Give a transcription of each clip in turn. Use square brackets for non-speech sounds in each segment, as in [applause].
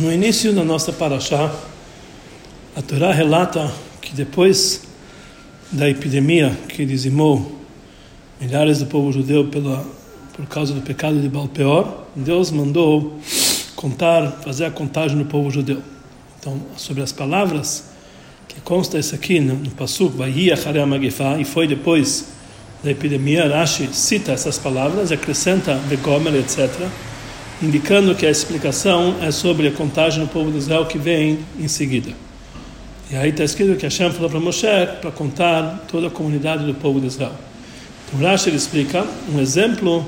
No início da nossa paraxá, a Torá relata que depois da epidemia que dizimou milhares do povo judeu pela, por causa do pecado de Balpeor, Deus mandou contar, fazer a contagem do povo judeu. Então, sobre as palavras que consta isso aqui no, no Passuk, e foi depois da epidemia, Rashi cita essas palavras, acrescenta etc., indicando que a explicação é sobre a contagem do povo de Israel que vem em seguida. E aí está escrito que Hashem falou para Moshe para contar toda a comunidade do povo de Israel. Então Rashi explica um exemplo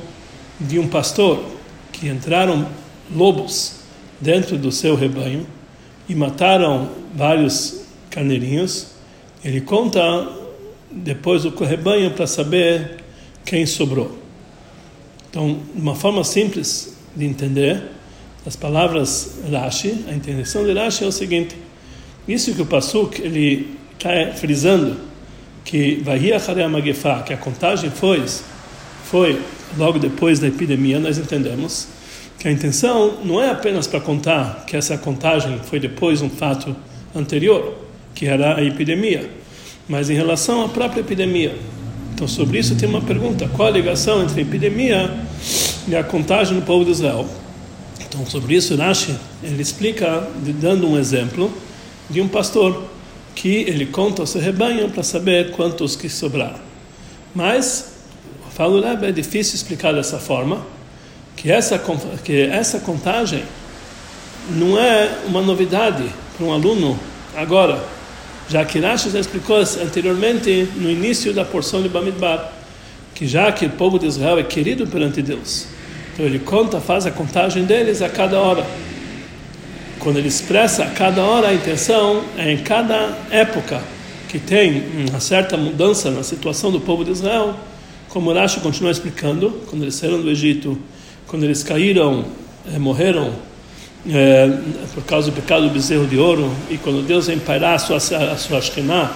de um pastor que entraram lobos dentro do seu rebanho e mataram vários carneirinhos. Ele conta depois o rebanho para saber quem sobrou. Então, de uma forma simples, de entender as palavras Rashi, a intenção de Rashi é o seguinte: isso que o Pasuk ele está frisando que vai que a contagem foi foi logo depois da epidemia, nós entendemos que a intenção não é apenas para contar que essa contagem foi depois um fato anterior, que era a epidemia, mas em relação à própria epidemia. Então, sobre isso tem uma pergunta: qual a ligação entre a epidemia e a contagem do povo de Israel. Então, sobre isso, Rashi ele explica, dando um exemplo de um pastor que ele conta o seu rebanho para saber quantos que sobraram. Mas, falo Rebbe, é difícil explicar dessa forma, que essa, que essa contagem não é uma novidade para um aluno agora, já que Rashi já explicou anteriormente no início da porção de Bamidbar que já que o povo de Israel é querido perante Deus, então ele conta, faz a contagem deles a cada hora. Quando ele expressa a cada hora a intenção, é em cada época que tem uma certa mudança na situação do povo de Israel, como Rashi continua explicando, quando eles saíram do Egito, quando eles caíram, eh, morreram eh, por causa do pecado do bezerro de ouro, e quando Deus empairar a sua, a sua Shekhinah,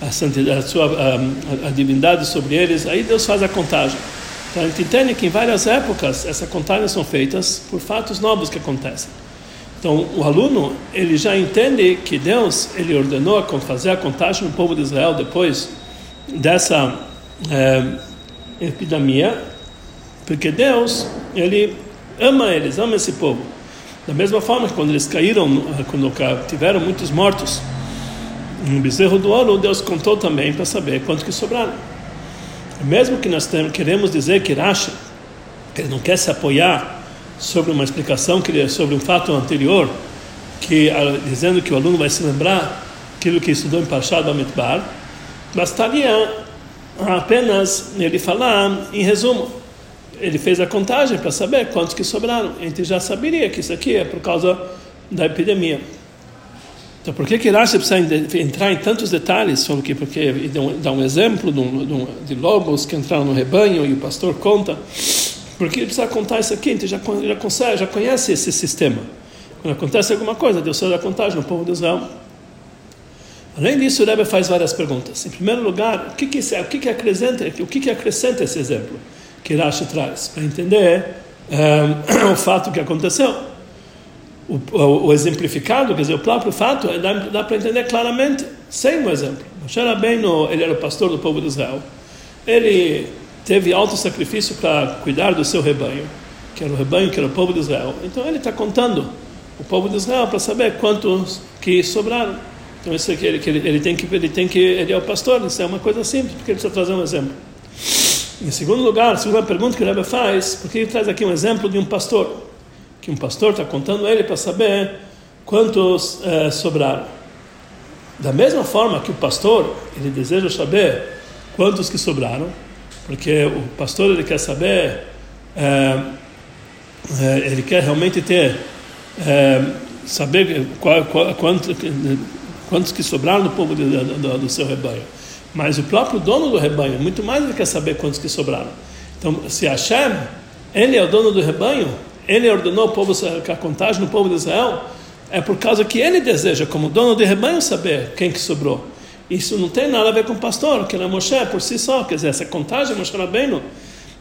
a, santidade, a sua a, a, divindade sobre eles, aí Deus faz a contagem. Então a gente entende que em várias épocas essas contagens são feitas por fatos novos que acontecem. Então o aluno ele já entende que Deus ele ordenou fazer a contagem do povo de Israel depois dessa é, epidemia, porque Deus ele ama eles, ama esse povo. Da mesma forma que quando eles caíram, quando tiveram muitos mortos um bezerro do ouro, Deus contou também para saber quanto que sobraram. Mesmo que nós queremos dizer que Rashi ele não quer se apoiar sobre uma explicação que sobre um fato anterior, que dizendo que o aluno vai se lembrar aquilo que estudou em Parshat Bamidbar, bastaria apenas ele falar em resumo. Ele fez a contagem para saber quantos que sobraram. A gente já saberia que isso aqui é por causa da epidemia. Então, por que que Rashi precisa entrar em tantos detalhes sobre que porque dá um exemplo de, um, de lobos que entraram no rebanho e o pastor conta? Porque ele precisa contar isso aqui, então já, já, consegue, já conhece esse sistema. Quando acontece alguma coisa, Deus faz a contagem no povo de Israel. Além disso, o Rebbe faz várias perguntas. Em primeiro lugar, o que, que, o que, que, acrescenta, o que, que acrescenta esse exemplo que Rashi traz? Para entender um, [clears throat] o fato que aconteceu o, o, o, exemplificado, quer dizer, o próprio fato, dá, dá para entender claramente, sem um exemplo. Moshe Rabbeinu, ele era o pastor do povo de Israel. Ele teve alto sacrifício para cuidar do seu rebanho, que era o rebanho, que era o povo de Israel. Então ele está contando o povo de Israel para saber quantos que sobraram. Então isso aqui, ele, ele, ele, tem que, ele tem que, ele é o pastor, isso é uma coisa simples, porque ele precisa trazer um exemplo. Em segundo lugar, a segunda pergunta que o Rebbe faz, porque ele traz aqui um exemplo de um pastor que um pastor está contando ele para saber quantos é, sobraram. Da mesma forma que o pastor ele deseja saber quantos que sobraram, porque o pastor ele quer saber, é, é, ele quer realmente ter saber qual, qual, quanto, quantos que sobraram do povo de, do, do seu rebanho. Mas o próprio dono do rebanho, muito mais ele quer saber quantos que sobraram. Então, se Hashem, ele é o dono do rebanho, ele ordenou o povo, a contagem do povo de Israel, é por causa que ele deseja, como dono de rebanho, saber quem que sobrou. Isso não tem nada a ver com o pastor, que era Moshe por si só. Quer dizer, essa contagem, Moshe Rabbeinu,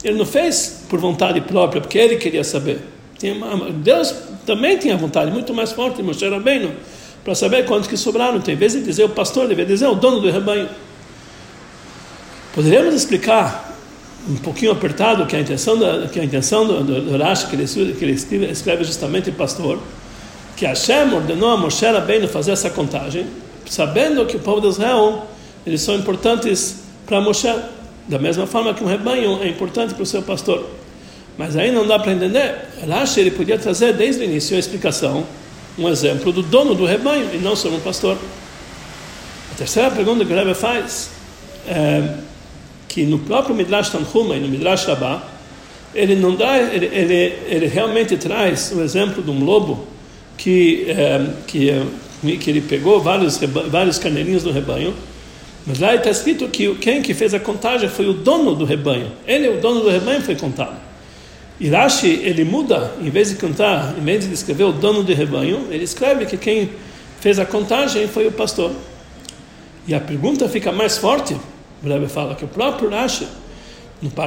ele não fez por vontade própria, porque ele queria saber. Deus também tinha vontade muito mais forte de Moshe Rabbeinu para saber quantos que sobraram. Então, em vez de dizer o pastor, devia dizer o dono do rebanho. Poderíamos explicar um pouquinho apertado que a intenção da, que a intenção do, do, do Rashi que ele, que ele escreve, escreve justamente pastor que Hashem ordenou a Moshe Rabbeinu fazer essa contagem sabendo que o povo de Israel eles são importantes para Moshe da mesma forma que um rebanho é importante para o seu pastor. Mas aí não dá para entender. Rashi ele podia trazer desde o início a explicação um exemplo do dono do rebanho e não só um pastor. A terceira pergunta que o Rebbe faz é que no próprio Midrash Tanhuma e no Midrash Rabbah, ele não dá, ele, ele, ele realmente traz o exemplo de um lobo que, é, que, é, que ele pegou vários, vários carneirinhos do rebanho, mas lá está escrito que quem que fez a contagem foi o dono do rebanho. Ele, o dono do rebanho, foi contado. E Rashi, ele muda, em vez de contar, em vez de escrever o dono do rebanho, ele escreve que quem fez a contagem foi o pastor. E a pergunta fica mais forte, o Rebbe fala que o próprio Rashi,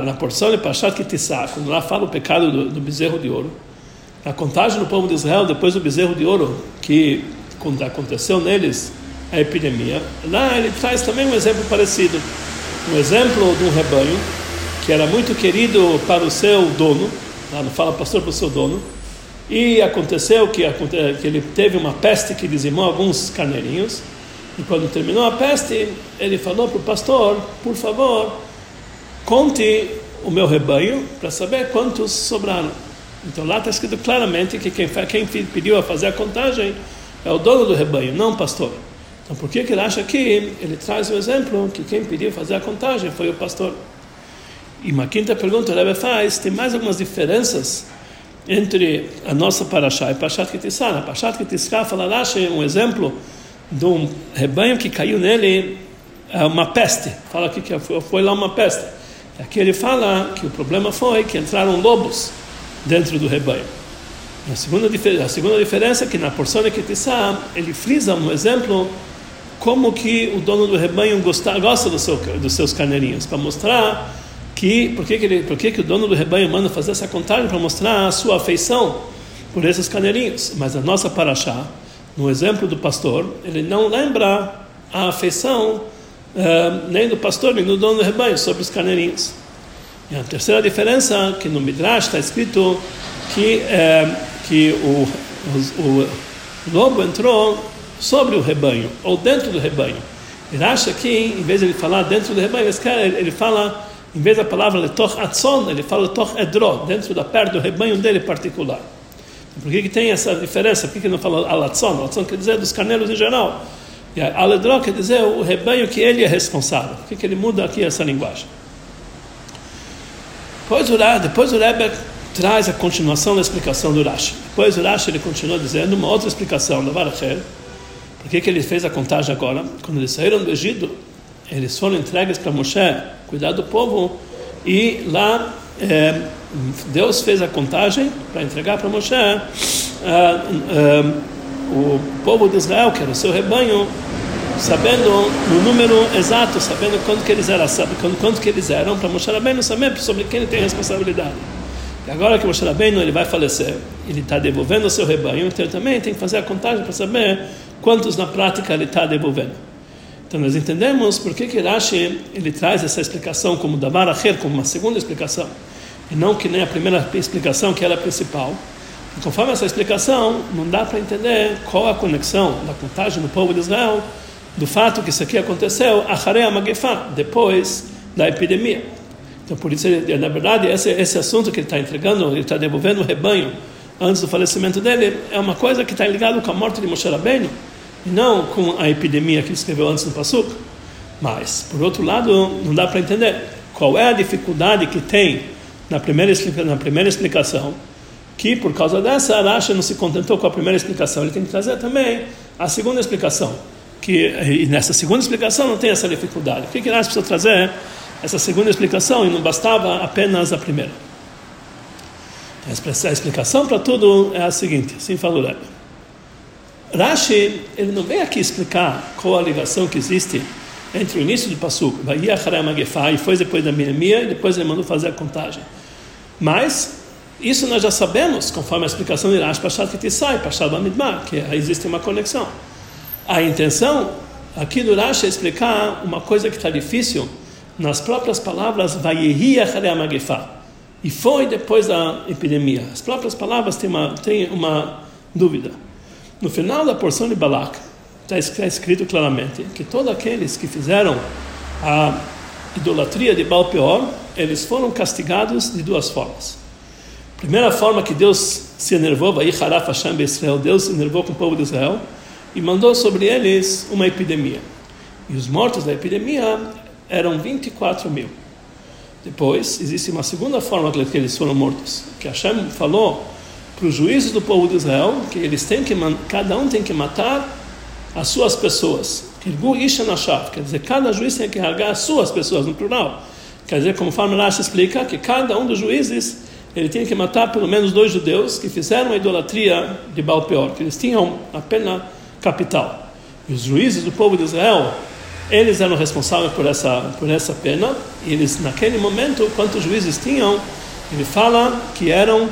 na porção de Pashat Kitissá, quando lá fala o pecado do, do, bezerro de ouro, a contagem do povo de Israel depois do bezerro de ouro, que quando aconteceu neles a epidemia, lá ele traz também um exemplo parecido. Um exemplo de um rebanho que era muito querido para o seu dono, lá não fala pastor para o seu dono, e aconteceu que, que ele teve uma peste que dizimou alguns carneirinhos, e quando terminou a peste, ele falou para o pastor: por favor, conte o meu rebanho para saber quantos sobraram. Então lá está escrito claramente que quem, quem pediu a fazer a contagem é o dono do rebanho, não o pastor. Então por que, que ele acha que ele traz o exemplo que quem pediu fazer a contagem foi o pastor? E uma quinta pergunta o Rebbe faz: tem mais algumas diferenças entre a nossa Parashá e Parashat Kitissá? Na Parashat Kitissá fala Rashi um exemplo um rebanho que caiu nele é, uma peste. Fala aqui que foi lá uma peste. Aqui ele fala que o problema foi que entraram lobos dentro do rebanho. A segunda, a segunda diferença é que na porção de Kitissá, ele frisa um exemplo como que o dono do rebanho gosta, gosta do seu, dos seus carneirinhos, para mostrar que, por que, que, ele, por que, que o dono do rebanho manda fazer essa contagem, para mostrar a sua afeição por esses carneirinhos. Mas a nossa paraxá, no exemplo do pastor, ele não lembra a afeição uh, nem do pastor nem do dono do rebanho sobre os carneirinhos. E a terceira diferença é que no Midrash está escrito que uh, que o, o, lobo entrou sobre o rebanho ou dentro do rebanho. Ele acha que, em vez de ele falar dentro do rebanho, ele, ele fala, em vez da palavra letoch atzon, ele fala letoch edro, dentro da perna do rebanho dele particular. Por que, que tem essa diferença? Por que, que não fala alatzon? Alatzon quer dizer dos carneiros em geral. E aledró quer dizer o rebanho que ele é responsável. Por que, que ele muda aqui essa linguagem? Depois o, depois o Rebbe traz a continuação da explicação do Rashi. Depois o Rashi ele continua dizendo uma outra explicação da Baracher. Por que, que ele fez a contagem agora? Quando eles saíram do Egito, eles foram entregues para Moshe cuidar do povo e lá é, Deus fez a contagem para entregar para Moshe uh, uh, o povo de Israel, que era o seu rebanho, sabendo o número exato, sabendo quanto que eles eram, sabe, quanto, quanto que eles eram, para Moshe Rabbeinu saber sobre quem ele tem responsabilidade. E agora que Moshe Rabbeinu ele vai falecer, ele está devolvendo o seu rebanho, então ele também tem que fazer a contagem para saber quantos na prática ele está devolvendo. Então nós entendemos por que que Rashi ele traz essa explicação como Davar Acher, como uma segunda explicação e não que nem a primeira explicação que era a principal. E conforme essa explicação, não dá para entender qual a conexão da contagem do povo de Israel do fato que isso aqui aconteceu a Magefá, depois da epidemia. Então, por isso, na verdade, esse, esse assunto que ele está entregando, ele está devolvendo o rebanho antes do falecimento dele, é uma coisa que está ligada com a morte de Moshe Rabbeinu, e não com a epidemia que ele escreveu antes no Passuca. Mas, por outro lado, não dá para entender qual é a dificuldade que tem na primeira, na primeira explicação, que por causa dessa, Aracha não se contentou com a primeira explicação, ele tem que trazer também a segunda explicação. Que, e nessa segunda explicação não tem essa dificuldade. O que, que Aracha precisa trazer? Essa segunda explicação e não bastava apenas a primeira. A explicação para tudo é a seguinte, assim falou Rebbe. Rashi, ele não vem aqui explicar qual a ligação que existe entre o início do Passuk, e foi depois da Minemia, e depois ele mandou fazer a contagem. Mas Isso nós já sabemos, conforme a explicação de Rashi Pashat Kitissai, Pashat Bamidbar, que existe uma conexão. A intenção aqui do Rashi é explicar uma coisa que está difícil nas próprias palavras Vayehi. E foi depois da epidemia. As próprias palavras têm uma, têm uma dúvida. No final da porção de Balak, está escrito claramente que todos aqueles que fizeram a idolatria de Baal Peor, eles foram castigados de duas formas. Primeira forma que Deus se enervou, Israel, Deus se enervou com o povo de Israel e mandou sobre eles uma epidemia. E os mortos da epidemia eram 24 mil. Depois, existe uma segunda forma que eles foram mortos, que Hashem falou para os juízes do povo de Israel que eles têm que cada um tem que matar as suas pessoas. Quer dizer, cada juiz tem que largar as suas pessoas, no plural. Quer dizer, conforme Rashi explica, que cada um dos juízes ele tinha que matar pelo menos dois judeus que fizeram a idolatria de Baal Peor, que eles tinham a pena capital. E os juízes do povo de Israel, eles eram responsáveis por essa, por essa pena, e eles, naquele momento, quantos juízes tinham? Ele fala que eram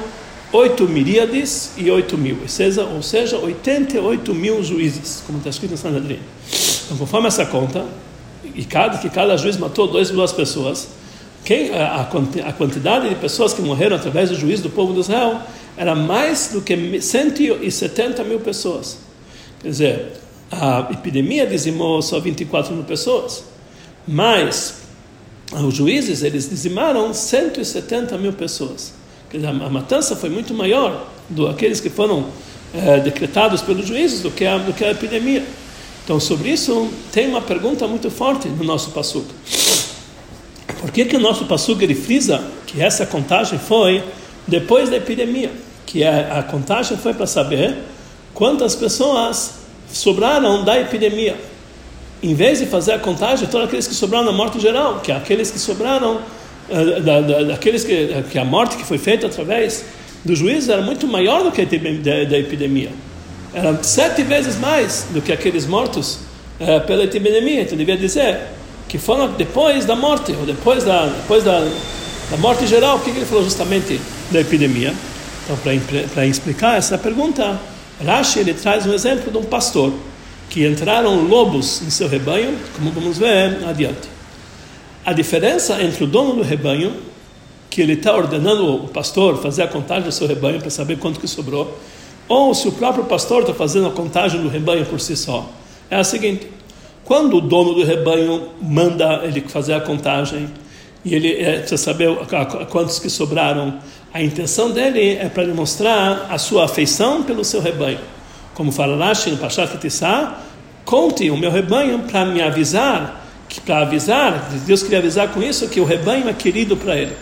oito miríades e oito mil, ou seja, ou seja, 88 mil juízes, como está escrito em Sanhedrin. Então, conforme essa conta, e cada, que cada juiz matou duas, duas pessoas, quem, a, a quantidade de pessoas que morreram através do juízo do povo de Israel era mais do que 170 mil pessoas. Quer dizer, a epidemia dizimou só 24 mil pessoas, mas os juízes eles dizimaram 170 mil pessoas. A matança foi muito maior do aqueles que foram é, decretados pelos juízes do que, a, do que a epidemia. Então, sobre isso, tem uma pergunta muito forte no nosso passuca. Por que, que o nosso passuca ele frisa que essa contagem foi depois da epidemia? Que a, a contagem foi para saber quantas pessoas sobraram da epidemia. Em vez de fazer a contagem, todos aqueles que sobraram na morte geral, que é aqueles que sobraram eh, da, da, daqueles que, que a morte que foi feita através do juízo era muito maior do que a da, da epidemia. Era sete vezes mais do que aqueles mortos é, pela epidemia. Então devia dizer que foram depois da morte, ou depois da, depois da, da morte geral. Por que ele falou justamente da epidemia? Então, para explicar essa pergunta, Rashi ele traz um exemplo de um pastor que entraram lobos em seu rebanho, como vamos ver adiante. A diferença entre o dono do rebanho, que ele está ordenando o pastor fazer a contagem do seu rebanho para saber quanto que sobrou, ou se o próprio pastor está fazendo a contagem do rebanho por si só, é a seguinte: quando o dono do rebanho manda ele fazer a contagem e ele é, precisa saber quantos que sobraram, a intenção dele é para demonstrar a sua afeição pelo seu rebanho. Como fala Rashi no Pashat conte o meu rebanho para me avisar para avisar, Deus queria avisar com isso que o rebanho é querido para ele.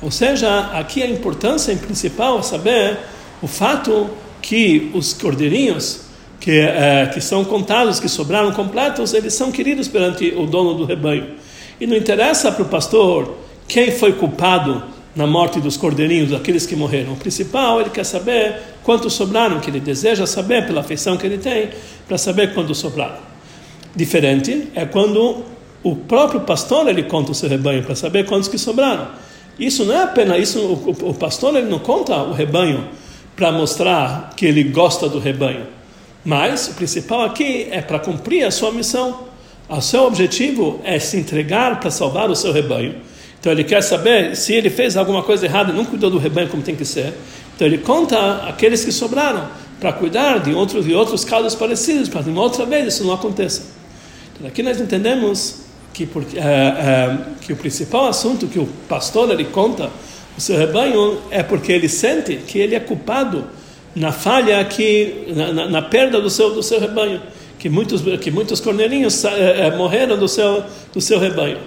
Ou seja, aqui a importância principal é saber o fato que os cordeirinhos que, é, que são contados, que sobraram completos, eles são queridos perante o dono do rebanho. E não interessa para o pastor quem foi culpado na morte dos cordeirinhos, aqueles que morreram. O principal, ele quer saber quantos sobraram, que ele deseja saber pela afeição que ele tem, para saber quantos sobraram. Diferente é quando o próprio pastor ele conta o seu rebanho para saber quantos que sobraram. Isso não é apenas isso. O, o pastor ele não conta o rebanho para mostrar que ele gosta do rebanho, mas o principal aqui é para cumprir a sua missão. O seu objetivo é se entregar para salvar o seu rebanho. Então ele quer saber se ele fez alguma coisa errada e não cuidou do rebanho como tem que ser. Então ele conta aqueles que sobraram para cuidar de outros de outros casos parecidos para que outra vez isso não aconteça. Então aqui nós entendemos que, porque, é, é, que o principal assunto que o pastor ele conta o seu rebanho é porque ele sente que ele é culpado na falha que na, na, na perda do seu do seu rebanho que muitos que muitos cornelinhos é, morreram do seu do seu rebanho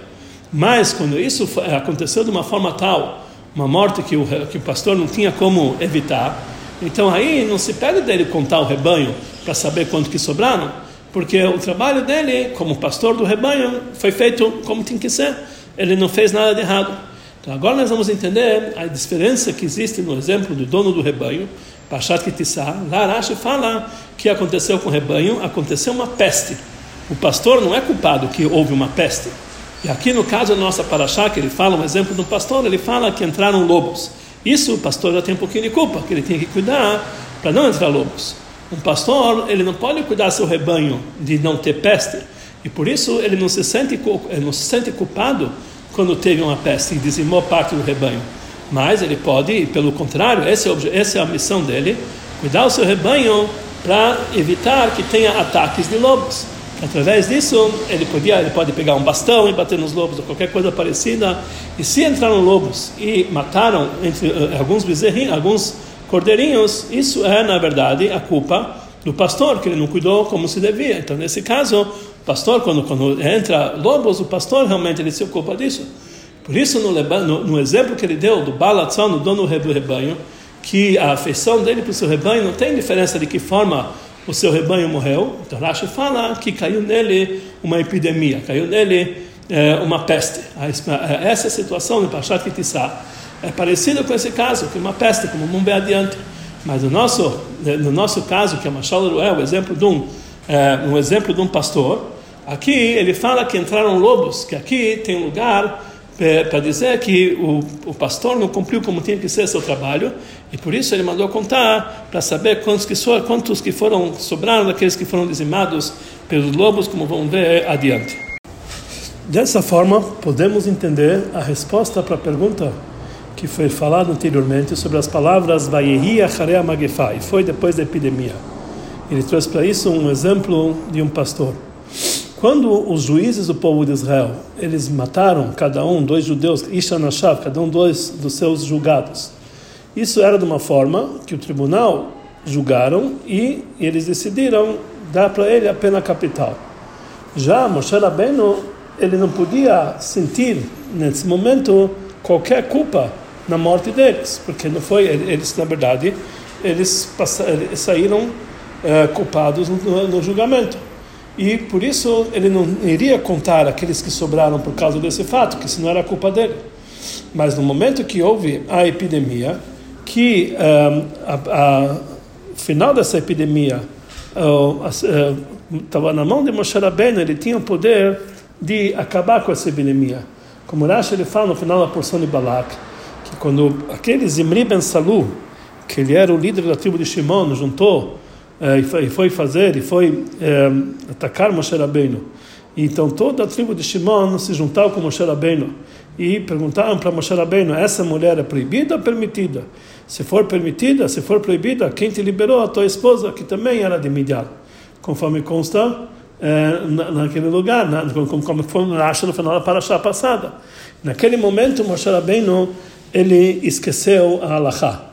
mas quando isso aconteceu de uma forma tal uma morte que o que o pastor não tinha como evitar então aí não se pede dele contar o rebanho para saber quanto que sobraram porque o trabalho dele, como pastor do rebanho, foi feito como tem que ser. Ele não fez nada de errado. Então agora nós vamos entender a diferença que existe no exemplo do dono do rebanho, Pashat Kitissá. Lá Rashi fala que aconteceu com o rebanho, aconteceu uma peste. O pastor não é culpado que houve uma peste. E aqui no caso da nossa Paraxá, que ele fala um exemplo do pastor, ele fala que entraram lobos. Isso o pastor já tem um pouquinho de culpa, que ele tem que cuidar para não entrar lobos. Um pastor, ele não pode cuidar seu rebanho de não ter peste, e por isso ele não se sente, não se sente culpado quando teve uma peste e dizimou parte do rebanho. Mas ele pode, pelo contrário, essa é, essa é a missão dele, cuidar do seu rebanho para evitar que tenha ataques de lobos. Através disso, ele, podia, ele pode pegar um bastão e bater nos lobos ou qualquer coisa parecida. E se entraram lobos e mataram entre, uh, alguns bezerrinhos, alguns cordeirinhos, isso é, na verdade, a culpa do pastor, que ele não cuidou como se devia. Então, nesse caso, o pastor, quando, quando entra lobos, o pastor realmente ele se ocupa disso. Por isso, no, no, no exemplo que ele deu do Balatzon, no dono do rebanho, que a afeição dele para o seu rebanho não tem diferença de que forma o seu rebanho morreu. Então Rashi fala que caiu nele uma epidemia, caiu nele é, uma peste. Essa situação no Pashat Kitissá é parecida com esse caso, que uma peste, como vamos ver adiante. Mas no nosso, no nosso caso, que é Mashal é o exemplo de um, é, um exemplo de um pastor, aqui ele fala que entraram lobos, que aqui tem um lugar é, para dizer que o, o pastor não cumpriu como tinha que ser seu trabalho e por isso ele mandou contar para saber quantos que, so, quantos que foram sobraram daqueles que foram dizimados pelos lobos, como vão ver adiante. Dessa forma, podemos entender a resposta para a pergunta que foi falada anteriormente sobre as palavras Vayehi Acharea Magefá, e foi depois da epidemia. Ele trouxe para isso um exemplo de um pastor. Quando os juízes do povo de Israel, eles mataram cada um, dois judeus, Ishanashav, cada um dois dos seus julgados. Isso era de uma forma que o tribunal julgaram e eles decidiram dar para ele a pena capital. Já Moshe Rabbeinu, ele não podia sentir nesse momento qualquer culpa na morte deles, porque não foi eles na verdade eles, passaram, saíram é, culpados no, no julgamento. E por isso ele não iria contar aqueles que sobraram por causa desse fato, que isso não era culpa dele. Mas no momento que houve a epidemia, que um, a, a, final dessa epidemia estava uh, uh, na mão de Moshe Rabbeinu, ele tinha o poder de acabar com essa epidemia. Como Rashi ele fala no final da porção de Balak, que quando aquele Zimri ben Salu, que ele era o líder da tribo de Shimon, juntou e foi fazer, e foi é, atacar Moshe Rabbeinu. Então toda a tribo de Shimon se juntou com Moshe Rabbeinu e perguntaram para Moshe Rabbeinu, essa mulher é proibida ou permitida? Se for permitida, se for proibida, quem te liberou? A tua esposa, que também era de Midian. Conforme consta é, naquele lugar, na, como, como foi acha no final da paraxá passada. Naquele momento, Moshe Rabbeinu, ele esqueceu a Halachá.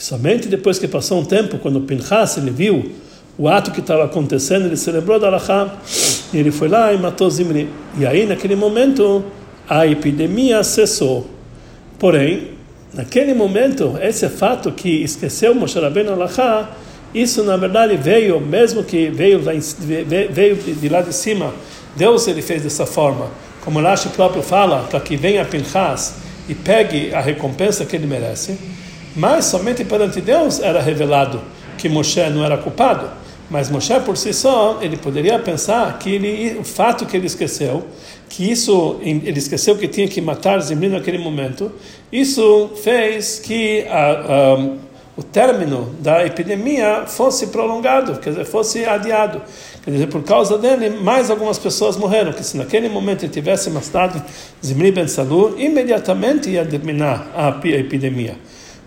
Somente depois que passou um tempo, quando Pinchas ele viu o ato que estava acontecendo, ele se lembrou da Alahá, e ele foi lá e matou Zimri. E aí, naquele momento, a epidemia cessou. Porém, naquele momento, esse fato que esqueceu Moshe Rabbeinu Alahá, isso na verdade veio, mesmo que veio, veio de lá de cima, Deus ele fez dessa forma. Como Rashi próprio fala, para que venha Pinchas e pegue a recompensa que ele merece. Mas somente perante Deus era revelado que Moshe não era culpado. Mas Moshe por si só, ele poderia pensar que ele, o fato que ele esqueceu, que isso, ele esqueceu que tinha que matar Zimri naquele momento, isso fez que a, a, o término da epidemia fosse prolongado, quer dizer, fosse adiado. Quer dizer, por causa dele, mais algumas pessoas morreram, que se naquele momento ele tivesse matado Zimri Ben Salu, imediatamente ia terminar a epidemia.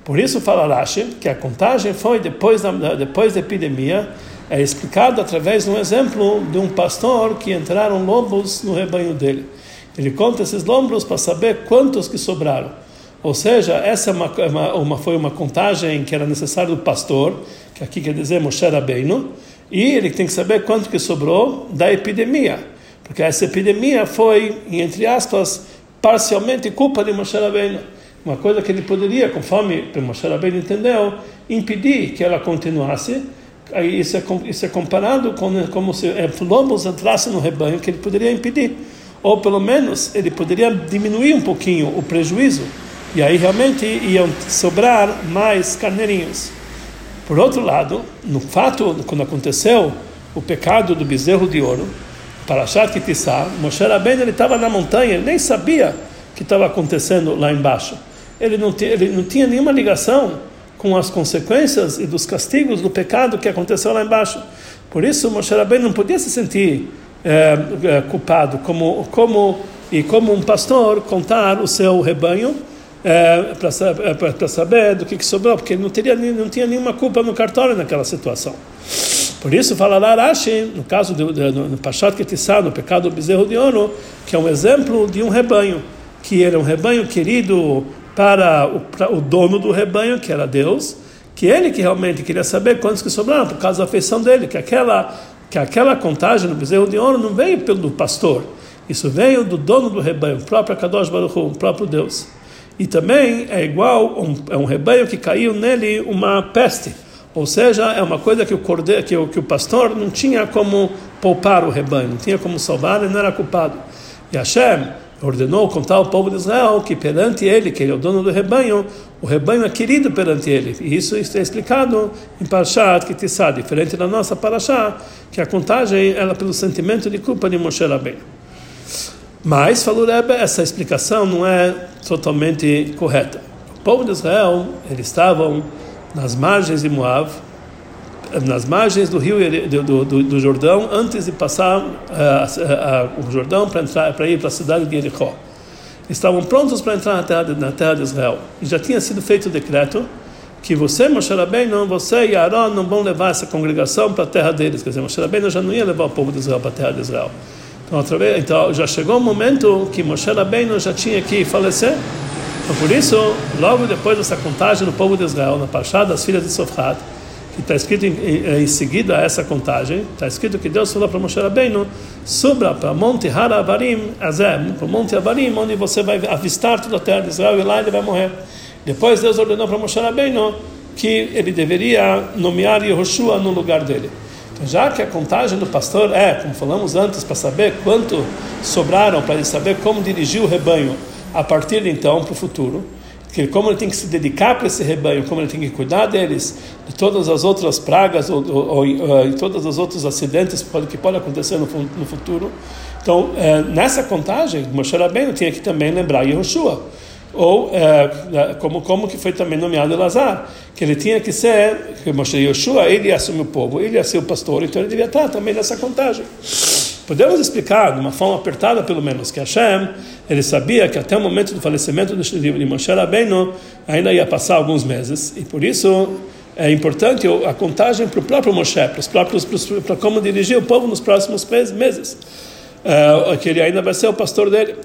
Por isso fala Rashi que a contagem foi depois da, depois da epidemia, é explicado através de um exemplo de um pastor que entraram lobos no rebanho dele. Ele conta esses lobos para saber quantos que sobraram. Ou seja, essa é uma, uma, uma, foi uma contagem que era necessária do pastor, que aqui quer dizer Moshe Rabbeinu, e ele tem que saber quanto que sobrou da epidemia. Porque essa epidemia foi, entre aspas, parcialmente culpa de Moshe Rabbeinu uma coisa que ele poderia, conforme Moshe Rabbeinu entendeu, impedir que ela continuasse. Aí isso é, isso é comparado com como se é, lobos entrassem no rebanho, que ele poderia impedir. Ou pelo menos ele poderia diminuir um pouquinho o prejuízo. E aí realmente iam sobrar mais carneirinhos. Por outro lado, no fato, quando aconteceu o pecado do bezerro de ouro, para achar que Tissá, Moshe Rabbeinu ele estava na montanha, ele nem sabia que estava acontecendo lá embaixo. Ele não, ele não tinha nenhuma ligação com as consequências e dos castigos do pecado que aconteceu lá embaixo. Por isso, Moshe Rabbeinu não podia se sentir é, é, culpado como, como, e como um pastor contar o seu rebanho é, para saber do que, que sobrou, porque ele não, teria, não tinha nenhuma culpa no cartório naquela situação. Por isso, fala lá Rashi, no caso do, do, no Pashat Ketissá, no pecado do bezerro de ouro, que é um exemplo de um rebanho, que era um rebanho querido para o, para o dono do rebanho, que era Deus, que ele que realmente queria saber quantos que sobraram, por causa da afeição dele, que aquela, que aquela contagem no bezerro de ouro não veio pelo pastor, isso veio do dono do rebanho, o próprio Kadosh Baruch Hu, o próprio Deus. E também é igual, um, é um rebanho que caiu nele uma peste, ou seja, é uma coisa que o, cordeiro, que o, que o pastor não tinha como poupar o rebanho, não tinha como salvar, ele não era culpado. E Hashem ordenou contar ao povo de Israel que perante ele, que ele é o dono do rebanho, o rebanho é querido perante ele. E isso, é explicado em Parashat Kitissá, diferente da nossa Parashá, que a contagem ela é pelo sentimento de culpa de Moshe Rabbeinu. Mas, falou Rebbe, essa explicação não é totalmente correta. O povo de Israel, eles estavam nas margens de Moab, nas margens do rio do, do, do Jordão antes de passar uh, uh, uh, o Jordão para entrar para ir para a cidade de Jericó. Estavam prontos para entrar na terra, na terra de Israel. E já tinha sido feito o decreto que você, Moshe Rabbeinu, você e Aaron não vão levar essa congregação para a terra deles. Quer dizer, Moshe Rabbeinu já não ia levar o povo de Israel para a terra de Israel. Então, outra vez, então já chegou o momento que Moshe Rabbeinu já tinha que falecer. Então, por isso, logo depois dessa contagem do povo de Israel, na Parshá das filhas de Sofrat, que está escrito em, em, em, seguida a essa contagem, está escrito que Deus falou para Moshe Rabbeinu, suba para Monte Haravarim, para o Monte Avarim, onde você vai avistar toda a terra de Israel e lá ele vai morrer. Depois Deus ordenou para Moshe Rabbeinu que ele deveria nomear Yehoshua no lugar dele. Então, já que a contagem do pastor é, como falamos antes, para saber quanto sobraram, para ele saber como dirigir o rebanho a partir de então para o futuro, que como ele tem que se dedicar para esse rebanho, como ele tem que cuidar deles, de todas as outras pragas ou, ou, ou, ou todos os outros acidentes que podem, que podem acontecer no, no futuro. Então, é, nessa contagem, Moshe Rabbeinu tinha que também lembrar Yehoshua. Ou, é, como, como que foi também nomeado Elazar, que ele tinha que ser, que Moshe Yoshua, ele ia assumir o povo, ele ia ser o pastor, então ele devia estar também nessa contagem. Podemos explicar, de uma forma apertada pelo menos, que Hashem, ele sabia que até o momento do falecimento de Moshe Rabbeinu ainda ia passar alguns meses, e por isso é importante a contagem para o próprio Moshe, para, os próprios, para como dirigir o povo nos próximos meses, uh, que ele ainda vai ser o pastor dele.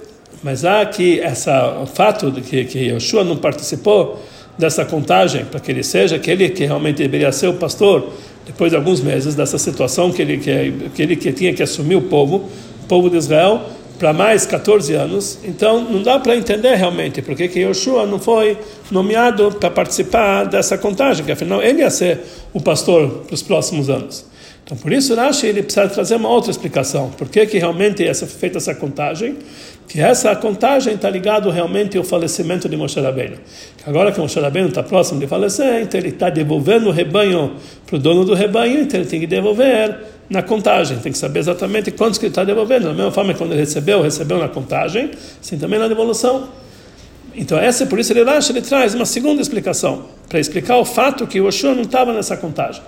Mas há que essa, o fato de que, que Yoshua não participou dessa contagem, para que ele seja aquele que realmente deveria ser o pastor, depois de alguns meses dessa situação que ele que, que ele que tinha que assumir o povo, o povo de Israel, para mais 14 anos. Então não dá para entender realmente porque que Yoshua não foi nomeado para participar dessa contagem, que afinal ele ia ser o pastor para os próximos anos. Então por isso Rashi ele precisa trazer uma outra explicação, por que que realmente essa feita essa contagem, que essa contagem está ligado realmente ao falecimento de Moshe Rabbeinu. Agora que Moshe Rabbeinu está próximo de falecer, então ele está devolvendo o rebanho para o dono do rebanho, então ele tem que devolver na contagem, tem que saber exatamente quantos que ele está devolvendo. Da mesma forma que quando ele recebeu, recebeu na contagem, assim também na devolução. Então essa, por isso ele acha, ele traz uma segunda explicação, para explicar o fato que o Oshua não estava nessa contagem.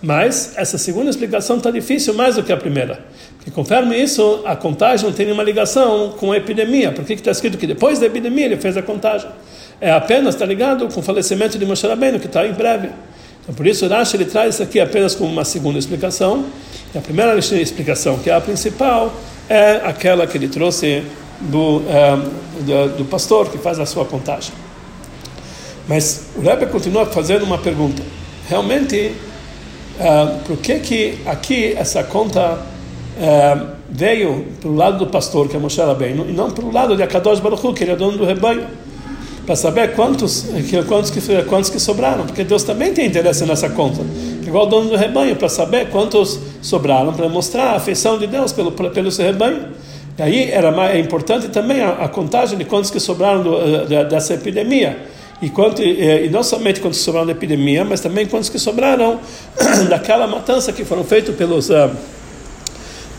Mas essa segunda explicação está difícil mais do que a primeira. Porque conforme isso, a contagem não tem nenhuma ligação com a epidemia. Por que está escrito que depois da epidemia ele fez a contagem? É apenas, está ligado com o falecimento de Moshe Rabbeinu, que está em breve. Então, por isso, Rashi ele traz isso aqui apenas como uma segunda explicação. E a primeira explicação, que é a principal, é aquela que ele trouxe do, é, do, do, pastor que faz a sua contagem. Mas o Rebbe continua fazendo uma pergunta. Realmente, uh, por que que aqui essa conta uh, veio para o lado do pastor, que é Moshe Rabbeinu, e não para o lado de Akadosh Baruch Hu, que ele é dono do rebanho? Para saber quantos, quantos, que, quantos que sobraram, porque Deus também tem interesse nessa conta. Igual o dono do rebanho, para saber quantos sobraram, para mostrar a afeição de Deus pelo, pelo seu rebanho. E aí era mais, é importante também a, a contagem de quantos que sobraram do, eh, dessa epidemia e, quanto, e não somente quantos sobraram da epidemia, mas também quantos que sobraram [clears throat] daquela matança que foram feitos pelos, uh,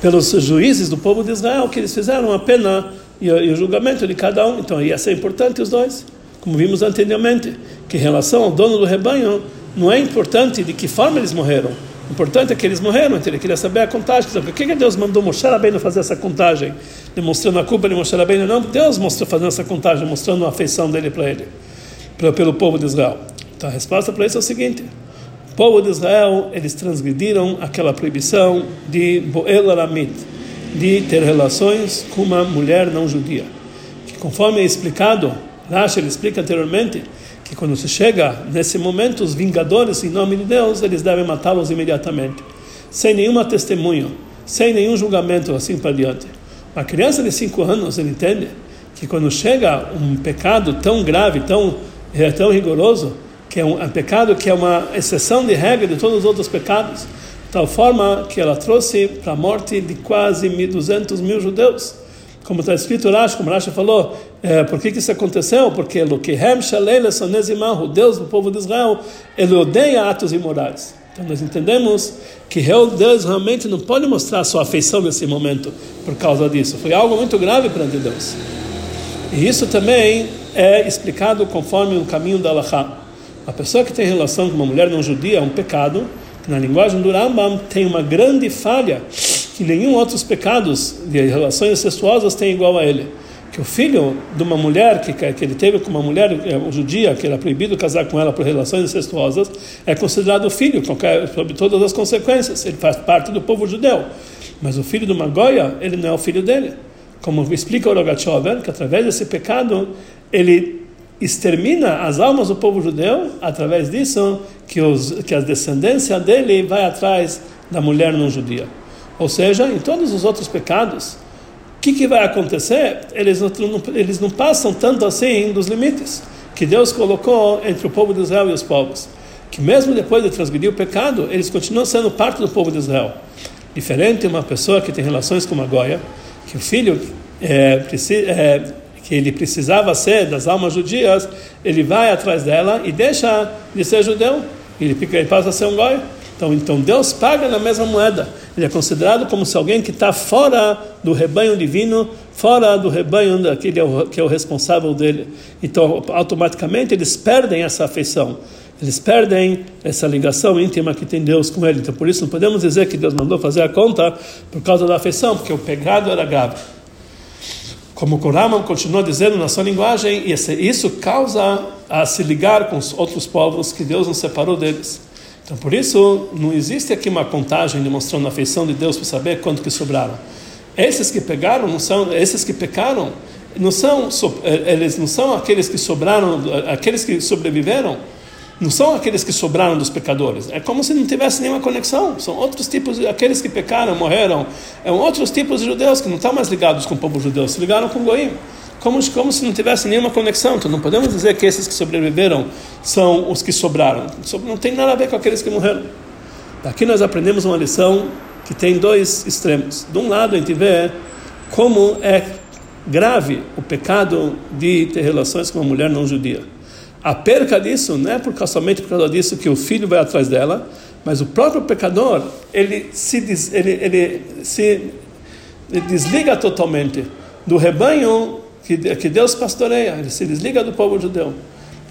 pelos juízes do povo de Israel, que eles fizeram a pena e, e, o julgamento de cada um. Então ia ser importante os dois. como vimos anteriormente, que em relação ao dono do rebanho, não é importante de que forma eles morreram. O importante é que eles morreram, então ele queria saber a contagem. Por que, que Deus mandou Moshe Rabbeinu fazer essa contagem? Demonstrando a culpa de Moshe Rabbeinu? Não, Deus mostrou fazendo essa contagem, mostrando a afeição dele para ele, pelo povo de Israel. Então a resposta para isso é o seguinte: o povo de Israel, eles transgrediram aquela proibição de Boel Aramit, de ter relações com uma mulher não judia. Que conforme é explicado, Rashi explica anteriormente, que quando se chega nesse momento, os vingadores, em nome de Deus, eles devem matá-los imediatamente, sem nenhuma testemunho, sem nenhum julgamento, assim para diante. Uma criança de 5 anos, ele entende que quando chega um pecado tão grave, tão, é, tão rigoroso, que é um, um pecado que é uma exceção de regra de todos os outros pecados, de tal forma que ela trouxe para a morte de quase 1.200 mil judeus como está escrito Rashi, como Rashi falou, é, por que, que isso aconteceu? Porque o Deus do povo de Israel, ele odeia atos imorais. Então nós entendemos que Deus realmente não pode mostrar sua afeição nesse momento por causa disso. Foi algo muito grave perante Deus. E isso também é explicado conforme o caminho da Allahá. A pessoa que tem relação com uma mulher não judia é um pecado, que na linguagem do Rambam tem uma grande falha que nenhum outros pecados de relações incestuosas tem igual a ele. Que o filho de uma mulher que, que ele teve com uma mulher é, judia, que era proibido casar com ela por relações incestuosas, é considerado filho, sob todas as consequências. Ele faz parte do povo judeu. Mas o filho de uma goia, ele não é o filho dele. Como explica o Rogachover, que através desse pecado, ele extermina as almas do povo judeu, através disso, que, os, que a descendência dele vai atrás da mulher não judia. Ou seja, em todos os outros pecados, o que, que vai acontecer? Eles não, eles não passam tanto assim dos limites que Deus colocou entre o povo de Israel e os povos. Que mesmo depois de transgredir o pecado, eles continuam sendo parte do povo de Israel. Diferente uma pessoa que tem relações com uma goia, que o filho é, precisa, é, que ele precisava ser das almas judias, ele vai atrás dela e deixa de ser judeu. Ele, ele passa a ser um goia. Então, então Deus paga na mesma moeda. Ele é considerado como se alguém que está fora do rebanho divino, fora do rebanho daquele é que é o responsável dele. Então, automaticamente eles perdem essa afeição. Eles perdem essa ligação íntima que tem Deus com ele. Então, por isso não podemos dizer que Deus mandou fazer a conta por causa da afeição, porque o pecado era grave. Como o Koraman continua dizendo na sua linguagem, isso causa a se ligar com os outros povos que Deus nos separou deles. Então, por isso, não existe aqui uma contagem demonstrando a afeição de Deus para saber quanto que sobraram. Esses que pegaram, não são, esses que pecaram, não são, eh, eles não são aqueles que sobraram, aqueles que sobreviveram, não são aqueles que sobraram dos pecadores. É como se não tivesse nenhuma conexão. São outros tipos, aqueles que pecaram, morreram, são outros tipos de judeus que não estão mais ligados com o povo judeu, se ligaram com o Goim como, como se não tivesse nenhuma conexão. Então não podemos dizer que esses que sobreviveram são os que sobraram. Não tem nada a ver com aqueles que morreram. Aqui nós aprendemos uma lição que tem dois extremos. De um lado a gente vê como é grave o pecado de ter relações com uma mulher não judia. A perca disso não é por causa, somente por causa disso que o filho vai atrás dela, mas o próprio pecador ele se, des, ele, ele se desliga totalmente do rebanho que, que Deus pastoreia, ele se desliga do povo judeu.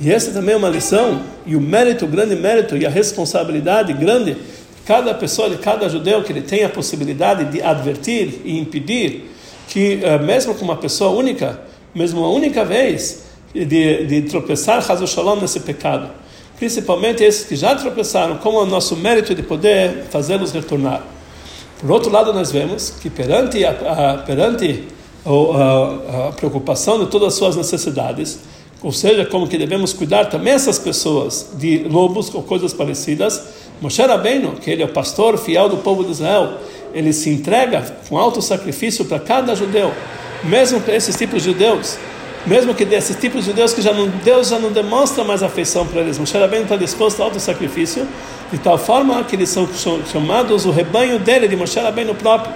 E essa também é uma lição, e o mérito, o grande mérito e a responsabilidade grande de cada pessoa, de cada judeu, que ele tem a possibilidade de advertir e impedir que, eh, mesmo com uma pessoa única, mesmo uma única vez, de, de tropeçar, Hazu Shalom, nesse pecado. Principalmente esses que já tropeçaram, como o nosso mérito de poder fazê-los retornar. Por outro lado, nós vemos que perante a, a perante a, a preocupação de todas as suas necessidades, ou seja, como que devemos cuidar também essas pessoas de lobos ou coisas parecidas. Moshe Rabbeinu, que ele é o pastor fiel do povo de Israel, ele se entrega com alto sacrifício para cada judeu, mesmo para esses tipos de judeus, mesmo que desses tipos de judeus que já não, Deus já não demonstra mais afeição para eles. Moshe Rabbeinu está disposto a alto sacrifício, de tal forma que eles são chamados o rebanho dele, de Moshe Rabbeinu próprio.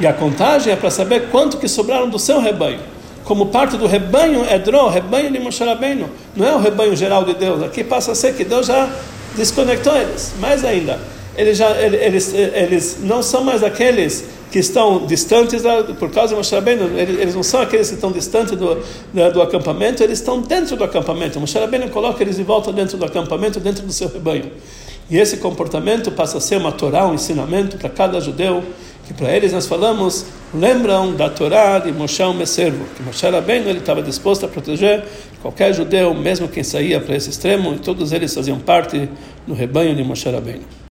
E a contagem é para saber quanto que sobraram do seu rebanho. Como parte do rebanho Edró, rebanho de Moshe Rabbeinu. Não é o rebanho geral de Deus. Aqui passa a ser que Deus já desconectou eles. Mais ainda, eles, já, eles, eles não são mais aqueles que estão distantes da, por causa de Moshe Rabbeinu, eles, eles, não são aqueles que estão distantes do, do, do, acampamento, eles estão dentro do acampamento. Moshe Rabbeinu coloca eles de volta dentro do acampamento, dentro do seu rebanho. E esse comportamento passa a ser uma Torá, um ensinamento para cada judeu, que para eles nós falamos, lembram da Torá de Moshe Messervo, que Moshe Rabbeinu ele estava disposto a proteger qualquer judeu, mesmo quem saía para esse extremo, e todos eles faziam parte do rebanho de Moshe Rabbeinu.